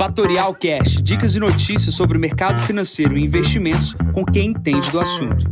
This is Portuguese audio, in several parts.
Fatorial Cash, dicas e notícias sobre o mercado financeiro e investimentos com quem entende do assunto.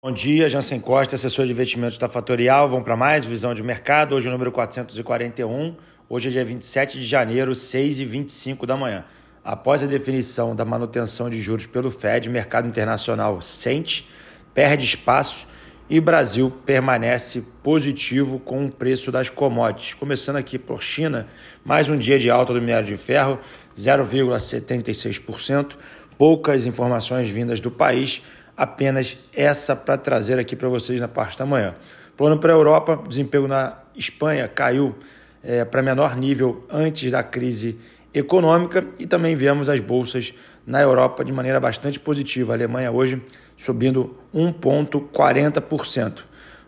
Bom dia, Jansen Costa, assessor de investimentos da Fatorial. Vamos para mais visão de mercado. Hoje o número 441. Hoje é dia 27 de janeiro, 6 e 25 da manhã. Após a definição da manutenção de juros pelo Fed, mercado internacional sente, perde espaço e Brasil permanece positivo com o preço das commodities. Começando aqui por China, mais um dia de alta do minério de ferro, 0,76%. Poucas informações vindas do país, apenas essa para trazer aqui para vocês na parte da manhã. Plano para a Europa, desemprego na Espanha caiu é, para menor nível antes da crise econômica e também vemos as bolsas na Europa de maneira bastante positiva. A Alemanha hoje subindo 1,40%.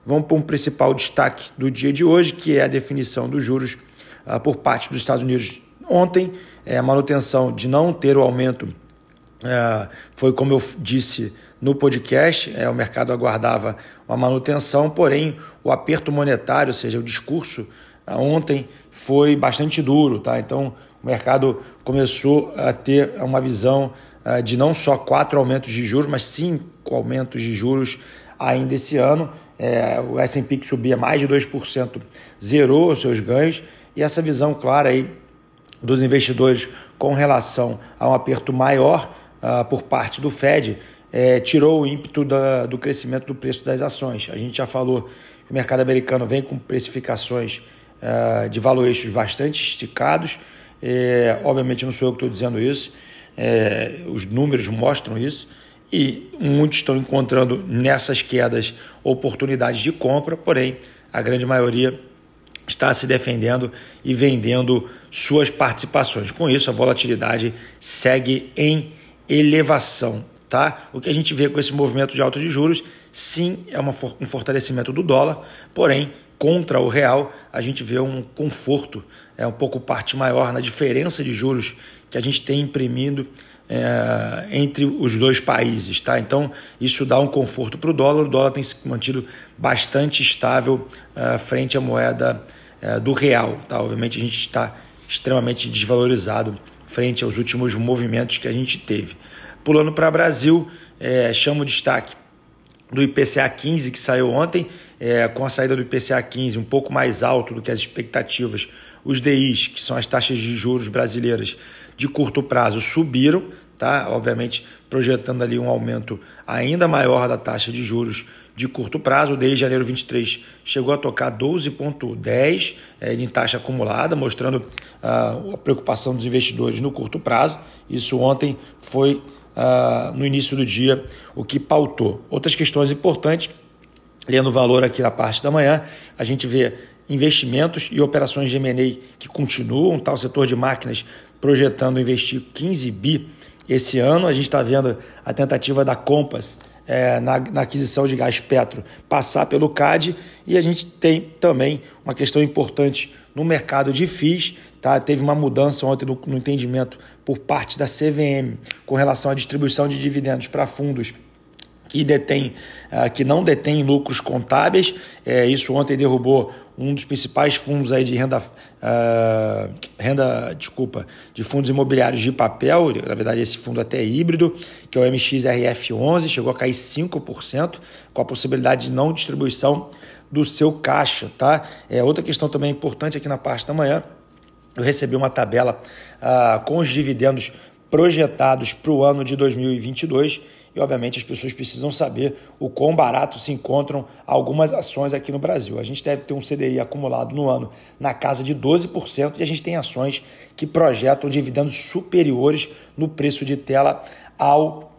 Vamos para um principal destaque do dia de hoje, que é a definição dos juros uh, por parte dos Estados Unidos ontem, é a manutenção de não ter o aumento. Uh, foi como eu disse no podcast, é, o mercado aguardava uma manutenção, porém o aperto monetário, ou seja, o discurso uh, ontem foi bastante duro, tá? Então o mercado começou a ter uma visão de não só quatro aumentos de juros, mas cinco aumentos de juros ainda esse ano. É, o S&P que subia mais de 2% zerou os seus ganhos e essa visão clara aí dos investidores com relação a um aperto maior uh, por parte do Fed é, tirou o ímpeto da, do crescimento do preço das ações. A gente já falou que o mercado americano vem com precificações uh, de valuations bastante esticados. É, obviamente não sou eu que estou dizendo isso, é, os números mostram isso e muitos estão encontrando nessas quedas oportunidades de compra, porém a grande maioria está se defendendo e vendendo suas participações. Com isso, a volatilidade segue em elevação. Tá? O que a gente vê com esse movimento de alta de juros, sim, é uma, um fortalecimento do dólar, porém, contra o real, a gente vê um conforto, é um pouco parte maior na diferença de juros que a gente tem imprimindo é, entre os dois países. Tá? Então, isso dá um conforto para o dólar. O dólar tem se mantido bastante estável é, frente à moeda é, do real. Tá? Obviamente, a gente está extremamente desvalorizado frente aos últimos movimentos que a gente teve. Pulando para Brasil, é, o destaque do IPCA 15 que saiu ontem, é, com a saída do IPCA 15 um pouco mais alto do que as expectativas, os DIs, que são as taxas de juros brasileiras de curto prazo, subiram, tá? Obviamente projetando ali um aumento ainda maior da taxa de juros de curto prazo. Desde janeiro 23 chegou a tocar 12,10 é, em taxa acumulada, mostrando uh, a preocupação dos investidores no curto prazo. Isso ontem foi uh, no início do dia o que pautou. Outras questões importantes, lendo o valor aqui na parte da manhã, a gente vê investimentos e operações de M&A que continuam, tá? o setor de máquinas projetando investir 15 bi esse ano, a gente está vendo a tentativa da Compass é, na, na, aquisição de gás petro passar pelo CAD e a gente tem também uma questão importante no mercado de FIIs, tá? teve uma mudança ontem no, no entendimento por parte da CVM com relação à distribuição de dividendos para fundos que detém, uh, que não detém lucros contábeis. É, isso ontem derrubou um dos principais fundos aí de renda, uh, renda, desculpa, de fundos imobiliários de papel, na verdade esse fundo até é híbrido, que é o MXRF11, chegou a cair 5%, com a possibilidade de não distribuição do seu caixa, tá? É outra questão também importante aqui na parte da manhã, eu recebi uma tabela uh, com os dividendos projetados para o ano de 2022 e, obviamente, as pessoas precisam saber o quão barato se encontram algumas ações aqui no Brasil. A gente deve ter um CDI acumulado no ano na casa de 12% e a gente tem ações que projetam dividendos superiores no preço de tela ao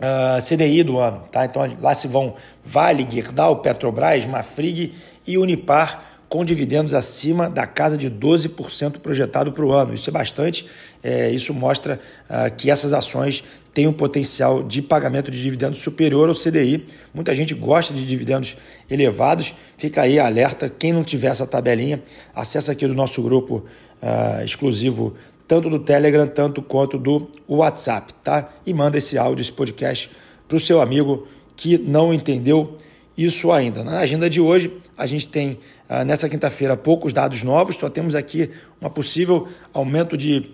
uh, ah, CDI do ano. Tá? Então, lá se vão Vale, Gerdau, Petrobras, Mafrig e Unipar com dividendos acima da casa de 12% projetado para o ano. Isso é bastante, é, isso mostra uh, que essas ações têm um potencial de pagamento de dividendos superior ao CDI. Muita gente gosta de dividendos elevados, fica aí alerta. Quem não tiver essa tabelinha, acessa aqui do nosso grupo uh, exclusivo, tanto do Telegram, tanto quanto do WhatsApp, tá? E manda esse áudio, esse podcast para o seu amigo que não entendeu isso ainda. Na agenda de hoje, a gente tem Uh, nessa quinta-feira, poucos dados novos, só temos aqui uma possível aumento de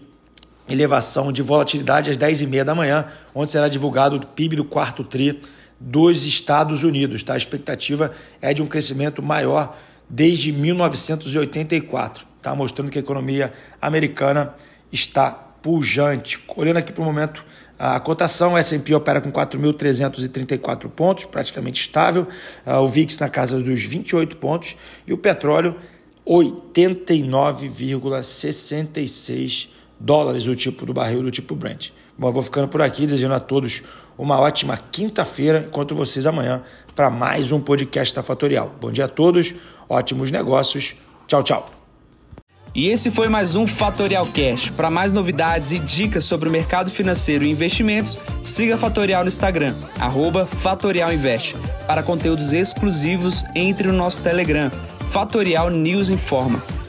elevação de volatilidade às 10h30 da manhã, onde será divulgado o PIB do quarto TRI dos Estados Unidos. Tá? A expectativa é de um crescimento maior desde 1984, tá? mostrando que a economia americana está pujante. Olhando aqui para o momento, a cotação, S&P opera com 4.334 pontos, praticamente estável, ah, o VIX na casa dos 28 pontos e o petróleo 89,66 dólares o tipo do barril do tipo Brent. Bom, eu vou ficando por aqui, desejando a todos uma ótima quinta-feira. Encontro vocês amanhã para mais um podcast da Fatorial. Bom dia a todos, ótimos negócios. Tchau, tchau. E esse foi mais um Fatorial Cash. Para mais novidades e dicas sobre o mercado financeiro e investimentos, siga a Fatorial no Instagram, @fatorialinvest. Para conteúdos exclusivos, entre no nosso Telegram, Fatorial News Informa.